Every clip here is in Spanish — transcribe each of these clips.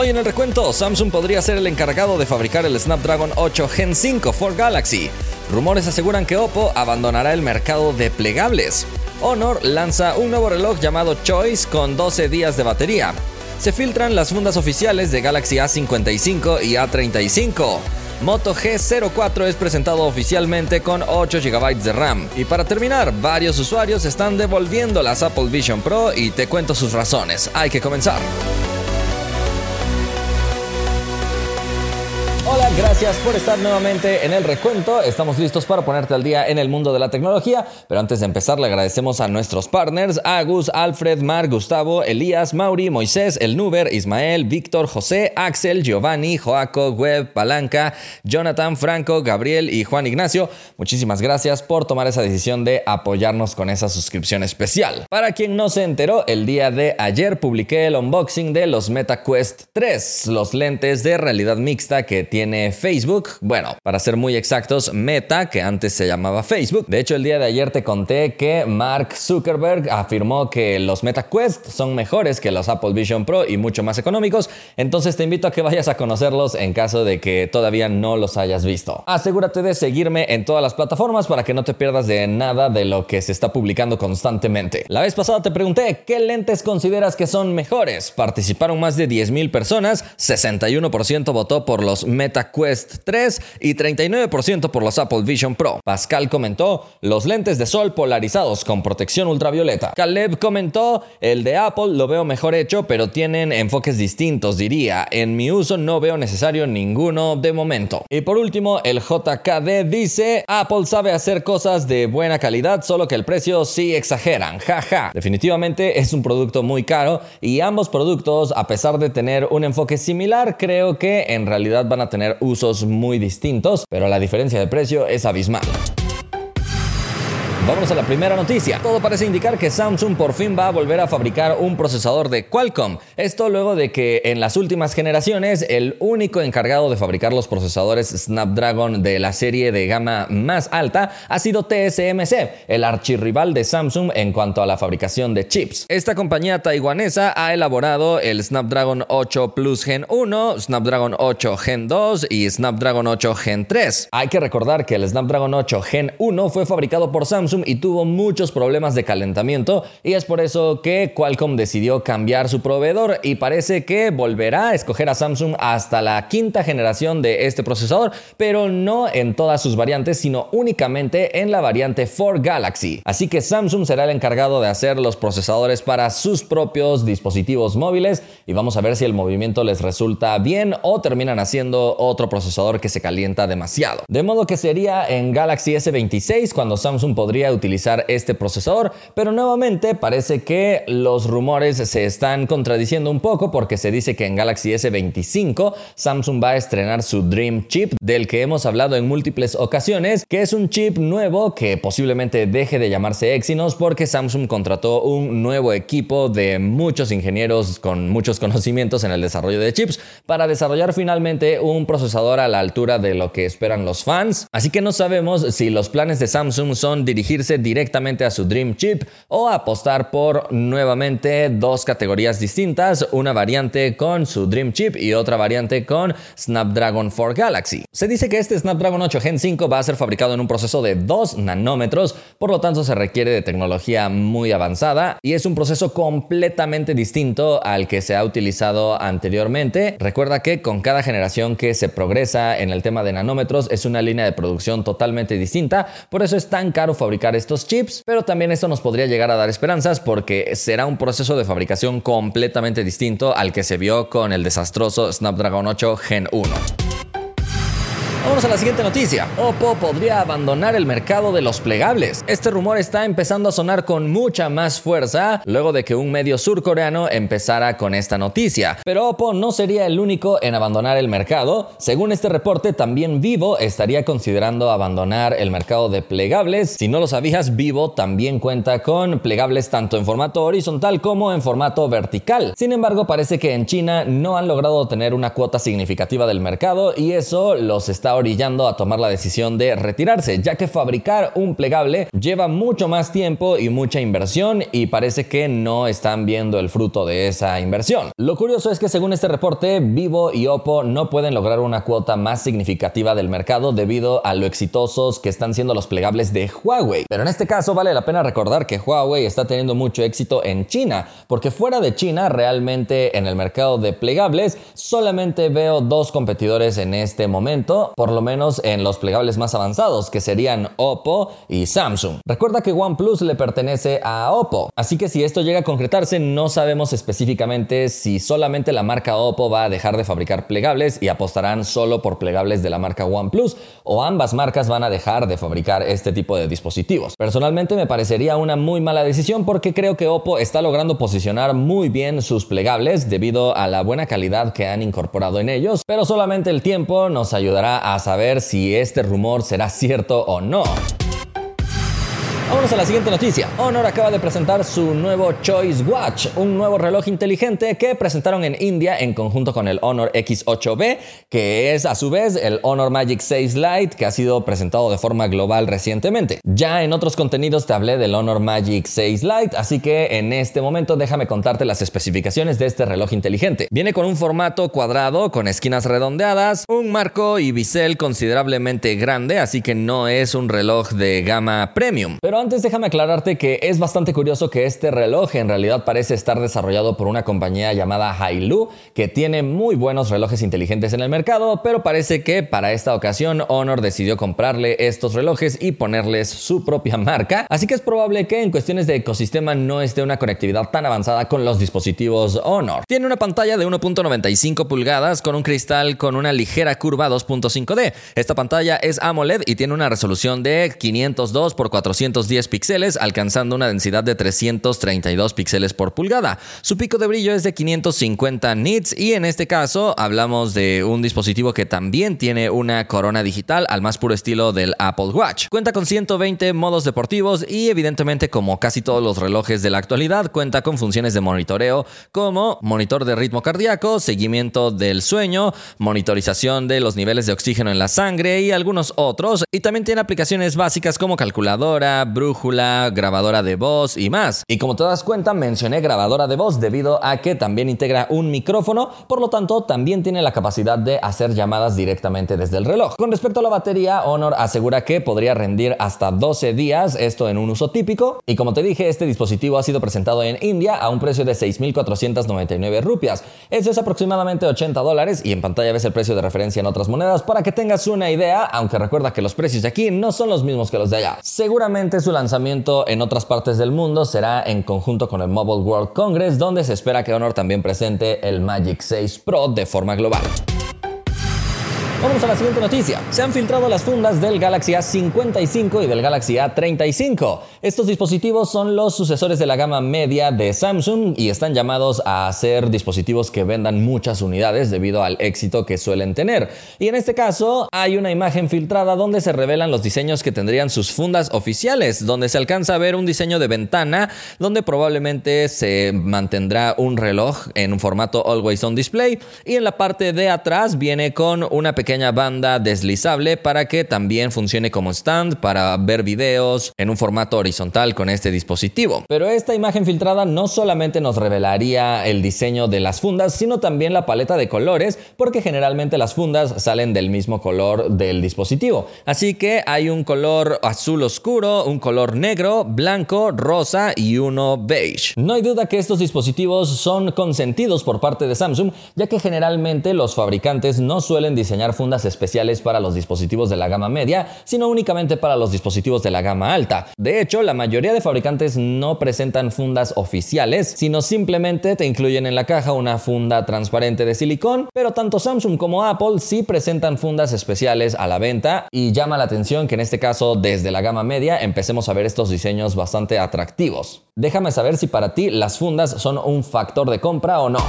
Hoy en el recuento, Samsung podría ser el encargado de fabricar el Snapdragon 8 Gen 5 for Galaxy. Rumores aseguran que Oppo abandonará el mercado de plegables. Honor lanza un nuevo reloj llamado Choice con 12 días de batería. Se filtran las fundas oficiales de Galaxy A55 y A35. Moto G04 es presentado oficialmente con 8 GB de RAM. Y para terminar, varios usuarios están devolviendo las Apple Vision Pro y te cuento sus razones. Hay que comenzar. Gracias por estar nuevamente en el recuento. Estamos listos para ponerte al día en el mundo de la tecnología, pero antes de empezar le agradecemos a nuestros partners, Agus, Alfred, Mar, Gustavo, Elías, Mauri, Moisés, El Nuber, Ismael, Víctor, José, Axel, Giovanni, Joaco, Web, Palanca, Jonathan, Franco, Gabriel y Juan Ignacio. Muchísimas gracias por tomar esa decisión de apoyarnos con esa suscripción especial. Para quien no se enteró, el día de ayer publiqué el unboxing de los MetaQuest 3, los lentes de realidad mixta que tienen Facebook. Bueno, para ser muy exactos, Meta, que antes se llamaba Facebook. De hecho, el día de ayer te conté que Mark Zuckerberg afirmó que los Meta Quest son mejores que los Apple Vision Pro y mucho más económicos. Entonces te invito a que vayas a conocerlos en caso de que todavía no los hayas visto. Asegúrate de seguirme en todas las plataformas para que no te pierdas de nada de lo que se está publicando constantemente. La vez pasada te pregunté qué lentes consideras que son mejores. Participaron más de 10.000 personas, 61% votó por los Meta Quest 3 y 39% por los Apple Vision Pro. Pascal comentó los lentes de sol polarizados con protección ultravioleta. Caleb comentó el de Apple lo veo mejor hecho pero tienen enfoques distintos diría. En mi uso no veo necesario ninguno de momento. Y por último el JKD dice Apple sabe hacer cosas de buena calidad solo que el precio sí exageran. Jaja. Definitivamente es un producto muy caro y ambos productos a pesar de tener un enfoque similar creo que en realidad van a tener usos muy distintos, pero la diferencia de precio es abismal. Vamos a la primera noticia. Todo parece indicar que Samsung por fin va a volver a fabricar un procesador de Qualcomm. Esto luego de que en las últimas generaciones el único encargado de fabricar los procesadores Snapdragon de la serie de gama más alta ha sido TSMC, el archirrival de Samsung en cuanto a la fabricación de chips. Esta compañía taiwanesa ha elaborado el Snapdragon 8 Plus Gen 1, Snapdragon 8 Gen 2 y Snapdragon 8 Gen 3. Hay que recordar que el Snapdragon 8 Gen 1 fue fabricado por Samsung y tuvo muchos problemas de calentamiento y es por eso que Qualcomm decidió cambiar su proveedor y parece que volverá a escoger a Samsung hasta la quinta generación de este procesador, pero no en todas sus variantes, sino únicamente en la variante 4 Galaxy. Así que Samsung será el encargado de hacer los procesadores para sus propios dispositivos móviles y vamos a ver si el movimiento les resulta bien o terminan haciendo otro procesador que se calienta demasiado. De modo que sería en Galaxy S26 cuando Samsung podría utilizar este procesador, pero nuevamente parece que los rumores se están contradiciendo un poco porque se dice que en Galaxy S25 Samsung va a estrenar su Dream Chip del que hemos hablado en múltiples ocasiones, que es un chip nuevo que posiblemente deje de llamarse Exynos porque Samsung contrató un nuevo equipo de muchos ingenieros con muchos conocimientos en el desarrollo de chips para desarrollar finalmente un procesador a la altura de lo que esperan los fans. Así que no sabemos si los planes de Samsung son dirigir directamente a su Dream Chip o apostar por nuevamente dos categorías distintas, una variante con su Dream Chip y otra variante con Snapdragon 4 Galaxy. Se dice que este Snapdragon 8 Gen 5 va a ser fabricado en un proceso de 2 nanómetros, por lo tanto se requiere de tecnología muy avanzada y es un proceso completamente distinto al que se ha utilizado anteriormente. Recuerda que con cada generación que se progresa en el tema de nanómetros es una línea de producción totalmente distinta, por eso es tan caro fabricar estos chips, pero también esto nos podría llegar a dar esperanzas porque será un proceso de fabricación completamente distinto al que se vio con el desastroso Snapdragon 8 Gen 1. Vamos a la siguiente noticia. Oppo podría abandonar el mercado de los plegables. Este rumor está empezando a sonar con mucha más fuerza luego de que un medio surcoreano empezara con esta noticia. Pero Oppo no sería el único en abandonar el mercado. Según este reporte, también Vivo estaría considerando abandonar el mercado de plegables. Si no lo sabías, Vivo también cuenta con plegables tanto en formato horizontal como en formato vertical. Sin embargo, parece que en China no han logrado tener una cuota significativa del mercado y eso los está orillando a tomar la decisión de retirarse, ya que fabricar un plegable lleva mucho más tiempo y mucha inversión y parece que no están viendo el fruto de esa inversión. Lo curioso es que según este reporte, Vivo y Oppo no pueden lograr una cuota más significativa del mercado debido a lo exitosos que están siendo los plegables de Huawei. Pero en este caso vale la pena recordar que Huawei está teniendo mucho éxito en China, porque fuera de China realmente en el mercado de plegables solamente veo dos competidores en este momento, por lo menos en los plegables más avanzados, que serían Oppo y Samsung. Recuerda que OnePlus le pertenece a Oppo, así que si esto llega a concretarse no sabemos específicamente si solamente la marca Oppo va a dejar de fabricar plegables y apostarán solo por plegables de la marca OnePlus o ambas marcas van a dejar de fabricar este tipo de dispositivos. Personalmente me parecería una muy mala decisión porque creo que Oppo está logrando posicionar muy bien sus plegables debido a la buena calidad que han incorporado en ellos, pero solamente el tiempo nos ayudará saber si este rumor será cierto o no. Vámonos a la siguiente noticia. Honor acaba de presentar su nuevo Choice Watch, un nuevo reloj inteligente que presentaron en India en conjunto con el Honor X8B, que es a su vez el Honor Magic 6 Lite que ha sido presentado de forma global recientemente. Ya en otros contenidos te hablé del Honor Magic 6 Lite, así que en este momento déjame contarte las especificaciones de este reloj inteligente. Viene con un formato cuadrado con esquinas redondeadas, un marco y bisel considerablemente grande, así que no es un reloj de gama premium. Antes déjame aclararte que es bastante curioso que este reloj en realidad parece estar desarrollado por una compañía llamada Hailu, que tiene muy buenos relojes inteligentes en el mercado, pero parece que para esta ocasión Honor decidió comprarle estos relojes y ponerles su propia marca, así que es probable que en cuestiones de ecosistema no esté una conectividad tan avanzada con los dispositivos Honor. Tiene una pantalla de 1.95 pulgadas con un cristal con una ligera curva 2.5D. Esta pantalla es AMOLED y tiene una resolución de 502 x 410 10 píxeles, alcanzando una densidad de 332 píxeles por pulgada. Su pico de brillo es de 550 nits y en este caso hablamos de un dispositivo que también tiene una corona digital al más puro estilo del Apple Watch. Cuenta con 120 modos deportivos y evidentemente como casi todos los relojes de la actualidad cuenta con funciones de monitoreo como monitor de ritmo cardíaco, seguimiento del sueño, monitorización de los niveles de oxígeno en la sangre y algunos otros y también tiene aplicaciones básicas como calculadora, brújula, grabadora de voz y más. Y como te das cuenta, mencioné grabadora de voz debido a que también integra un micrófono, por lo tanto también tiene la capacidad de hacer llamadas directamente desde el reloj. Con respecto a la batería, Honor asegura que podría rendir hasta 12 días, esto en un uso típico. Y como te dije, este dispositivo ha sido presentado en India a un precio de 6.499 rupias. Eso es aproximadamente 80 dólares y en pantalla ves el precio de referencia en otras monedas para que tengas una idea, aunque recuerda que los precios de aquí no son los mismos que los de allá. Seguramente su lanzamiento en otras partes del mundo será en conjunto con el Mobile World Congress, donde se espera que Honor también presente el Magic 6 Pro de forma global. Vamos a la siguiente noticia. Se han filtrado las fundas del Galaxy A55 y del Galaxy A35. Estos dispositivos son los sucesores de la gama media de Samsung y están llamados a ser dispositivos que vendan muchas unidades debido al éxito que suelen tener. Y en este caso hay una imagen filtrada donde se revelan los diseños que tendrían sus fundas oficiales, donde se alcanza a ver un diseño de ventana donde probablemente se mantendrá un reloj en un formato Always On Display y en la parte de atrás viene con una pequeña pequeña banda deslizable para que también funcione como stand para ver videos en un formato horizontal con este dispositivo. Pero esta imagen filtrada no solamente nos revelaría el diseño de las fundas, sino también la paleta de colores, porque generalmente las fundas salen del mismo color del dispositivo. Así que hay un color azul oscuro, un color negro, blanco, rosa y uno beige. No hay duda que estos dispositivos son consentidos por parte de Samsung, ya que generalmente los fabricantes no suelen diseñar fundas especiales para los dispositivos de la gama media, sino únicamente para los dispositivos de la gama alta. De hecho, la mayoría de fabricantes no presentan fundas oficiales, sino simplemente te incluyen en la caja una funda transparente de silicón, pero tanto Samsung como Apple sí presentan fundas especiales a la venta y llama la atención que en este caso desde la gama media empecemos a ver estos diseños bastante atractivos. Déjame saber si para ti las fundas son un factor de compra o no.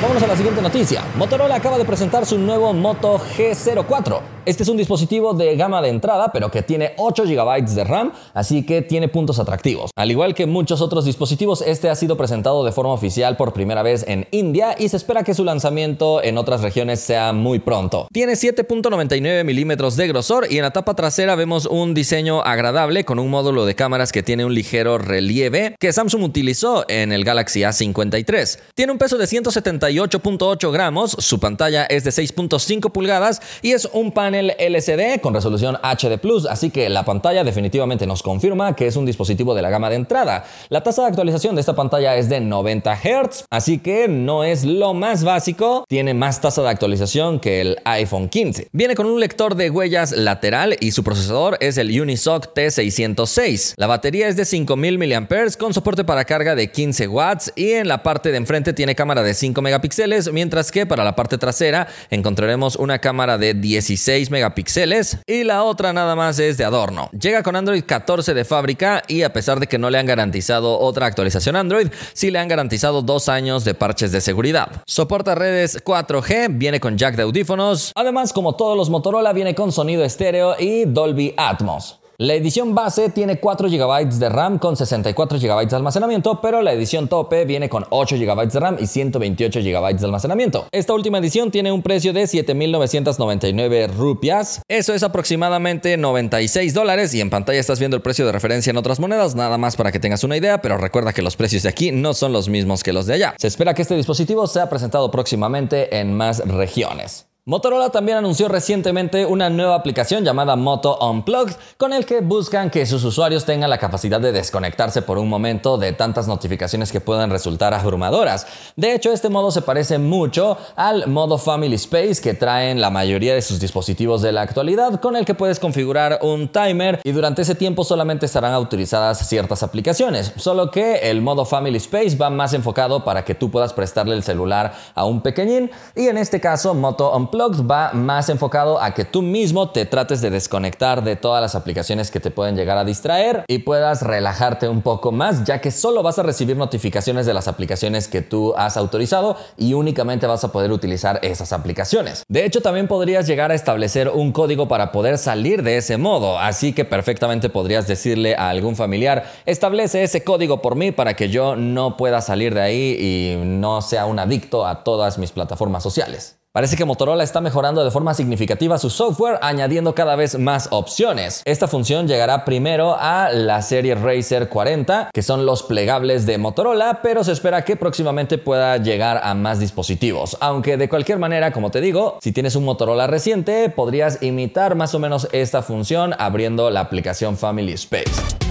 Vámonos a la siguiente noticia. Motorola acaba de presentar su nuevo Moto G04. Este es un dispositivo de gama de entrada, pero que tiene 8 GB de RAM, así que tiene puntos atractivos. Al igual que muchos otros dispositivos, este ha sido presentado de forma oficial por primera vez en India y se espera que su lanzamiento en otras regiones sea muy pronto. Tiene 7.99 milímetros de grosor y en la tapa trasera vemos un diseño agradable con un módulo de cámaras que tiene un ligero relieve que Samsung utilizó en el Galaxy A53. Tiene un peso de 178.8 gramos, su pantalla es de 6.5 pulgadas y es un panel LCD con resolución HD Plus, así que la pantalla definitivamente nos confirma que es un dispositivo de la gama de entrada. La tasa de actualización de esta pantalla es de 90 Hz, así que no es lo más básico, tiene más tasa de actualización que el iPhone 15. Viene con un lector de huellas lateral y su procesador es el Unisoc T606. La batería es de 5000 mAh con soporte para carga de 15 watts y en la parte de enfrente tiene cámara de 5 megapíxeles, mientras que para la parte trasera encontraremos una cámara de 16 megapíxeles y la otra nada más es de adorno. Llega con Android 14 de fábrica y a pesar de que no le han garantizado otra actualización Android, sí le han garantizado dos años de parches de seguridad. Soporta redes 4G, viene con jack de audífonos, además como todos los Motorola viene con sonido estéreo y Dolby Atmos. La edición base tiene 4 GB de RAM con 64 GB de almacenamiento, pero la edición tope viene con 8 GB de RAM y 128 GB de almacenamiento. Esta última edición tiene un precio de 7.999 rupias. Eso es aproximadamente 96 dólares y en pantalla estás viendo el precio de referencia en otras monedas, nada más para que tengas una idea, pero recuerda que los precios de aquí no son los mismos que los de allá. Se espera que este dispositivo sea presentado próximamente en más regiones. Motorola también anunció recientemente una nueva aplicación llamada Moto Unplugged, con el que buscan que sus usuarios tengan la capacidad de desconectarse por un momento de tantas notificaciones que puedan resultar abrumadoras. De hecho, este modo se parece mucho al modo Family Space que traen la mayoría de sus dispositivos de la actualidad, con el que puedes configurar un timer y durante ese tiempo solamente estarán autorizadas ciertas aplicaciones. Solo que el modo Family Space va más enfocado para que tú puedas prestarle el celular a un pequeñín y en este caso Moto Unplugged va más enfocado a que tú mismo te trates de desconectar de todas las aplicaciones que te pueden llegar a distraer y puedas relajarte un poco más, ya que solo vas a recibir notificaciones de las aplicaciones que tú has autorizado y únicamente vas a poder utilizar esas aplicaciones. De hecho, también podrías llegar a establecer un código para poder salir de ese modo, así que perfectamente podrías decirle a algún familiar, establece ese código por mí para que yo no pueda salir de ahí y no sea un adicto a todas mis plataformas sociales. Parece que Motorola está mejorando de forma significativa su software, añadiendo cada vez más opciones. Esta función llegará primero a la serie Razer 40, que son los plegables de Motorola, pero se espera que próximamente pueda llegar a más dispositivos. Aunque de cualquier manera, como te digo, si tienes un Motorola reciente, podrías imitar más o menos esta función abriendo la aplicación Family Space.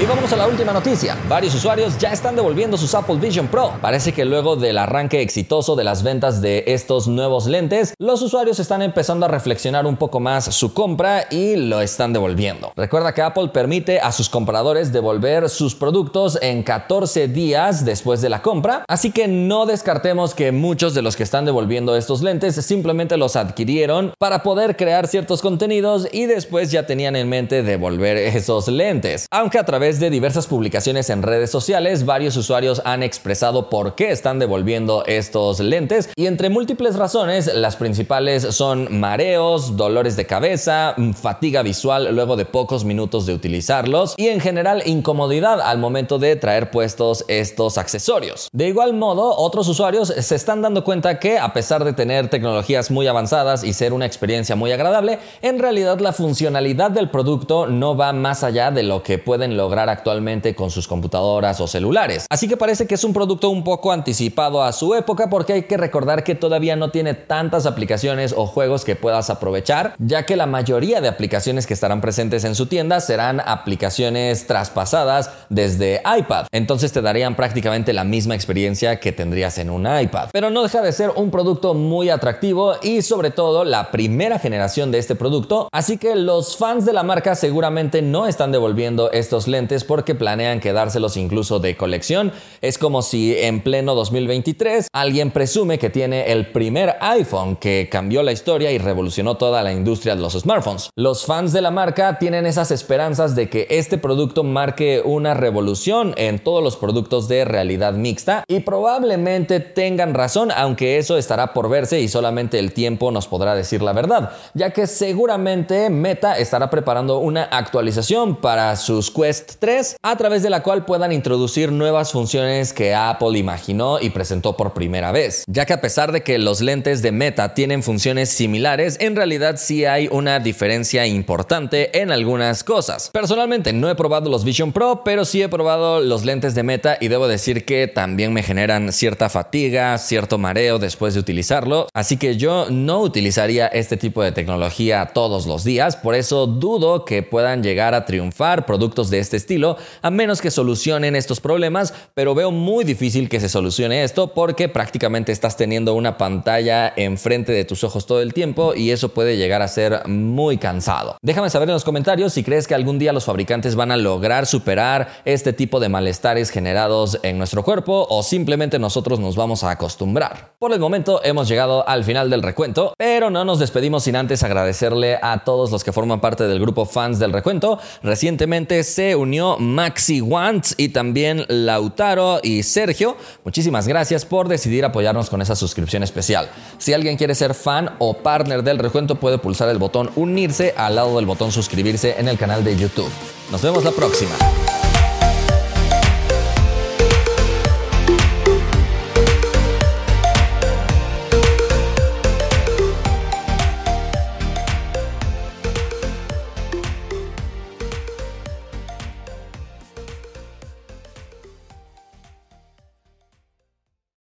Y vamos a la última noticia. Varios usuarios ya están devolviendo sus Apple Vision Pro. Parece que luego del arranque exitoso de las ventas de estos nuevos lentes, los usuarios están empezando a reflexionar un poco más su compra y lo están devolviendo. Recuerda que Apple permite a sus compradores devolver sus productos en 14 días después de la compra, así que no descartemos que muchos de los que están devolviendo estos lentes simplemente los adquirieron para poder crear ciertos contenidos y después ya tenían en mente devolver esos lentes. Aunque a través de diversas publicaciones en redes sociales, varios usuarios han expresado por qué están devolviendo estos lentes y entre múltiples razones, las principales son mareos, dolores de cabeza, fatiga visual luego de pocos minutos de utilizarlos y en general incomodidad al momento de traer puestos estos accesorios. De igual modo, otros usuarios se están dando cuenta que a pesar de tener tecnologías muy avanzadas y ser una experiencia muy agradable, en realidad la funcionalidad del producto no va más allá de lo que pueden lograr actualmente con sus computadoras o celulares. Así que parece que es un producto un poco anticipado a su época porque hay que recordar que todavía no tiene tantas aplicaciones o juegos que puedas aprovechar, ya que la mayoría de aplicaciones que estarán presentes en su tienda serán aplicaciones traspasadas desde iPad. Entonces te darían prácticamente la misma experiencia que tendrías en un iPad. Pero no deja de ser un producto muy atractivo y sobre todo la primera generación de este producto, así que los fans de la marca seguramente no están devolviendo estos lentes porque planean quedárselos incluso de colección. Es como si en pleno 2023 alguien presume que tiene el primer iPhone que cambió la historia y revolucionó toda la industria de los smartphones. Los fans de la marca tienen esas esperanzas de que este producto marque una revolución en todos los productos de realidad mixta y probablemente tengan razón, aunque eso estará por verse y solamente el tiempo nos podrá decir la verdad, ya que seguramente Meta estará preparando una actualización para sus Quest 3 a través de la cual puedan introducir nuevas funciones que Apple imaginó y presentó por primera vez, ya que a pesar de que los lentes de Meta tienen funciones similares, en realidad sí hay una diferencia importante en algunas cosas. Personalmente no he probado los Vision Pro, pero sí he probado los lentes de Meta y debo decir que también me generan cierta fatiga, cierto mareo después de utilizarlo, así que yo no utilizaría este tipo de tecnología todos los días, por eso dudo que puedan llegar a triunfar productos de este estilo, a menos que solucionen estos problemas, pero veo muy difícil que se solucione esto porque prácticamente estás teniendo una pantalla enfrente de tus ojos todo el tiempo y eso puede llegar a ser muy cansado. Déjame saber en los comentarios si crees que algún día los fabricantes van a lograr superar este tipo de malestares generados en nuestro cuerpo o simplemente nosotros nos vamos a acostumbrar. Por el momento hemos llegado al final del recuento, pero no nos despedimos sin antes agradecerle a todos los que forman parte del grupo fans del recuento. Recientemente se Maxi Wants y también Lautaro y Sergio. Muchísimas gracias por decidir apoyarnos con esa suscripción especial. Si alguien quiere ser fan o partner del recuento puede pulsar el botón unirse al lado del botón suscribirse en el canal de YouTube. Nos vemos la próxima.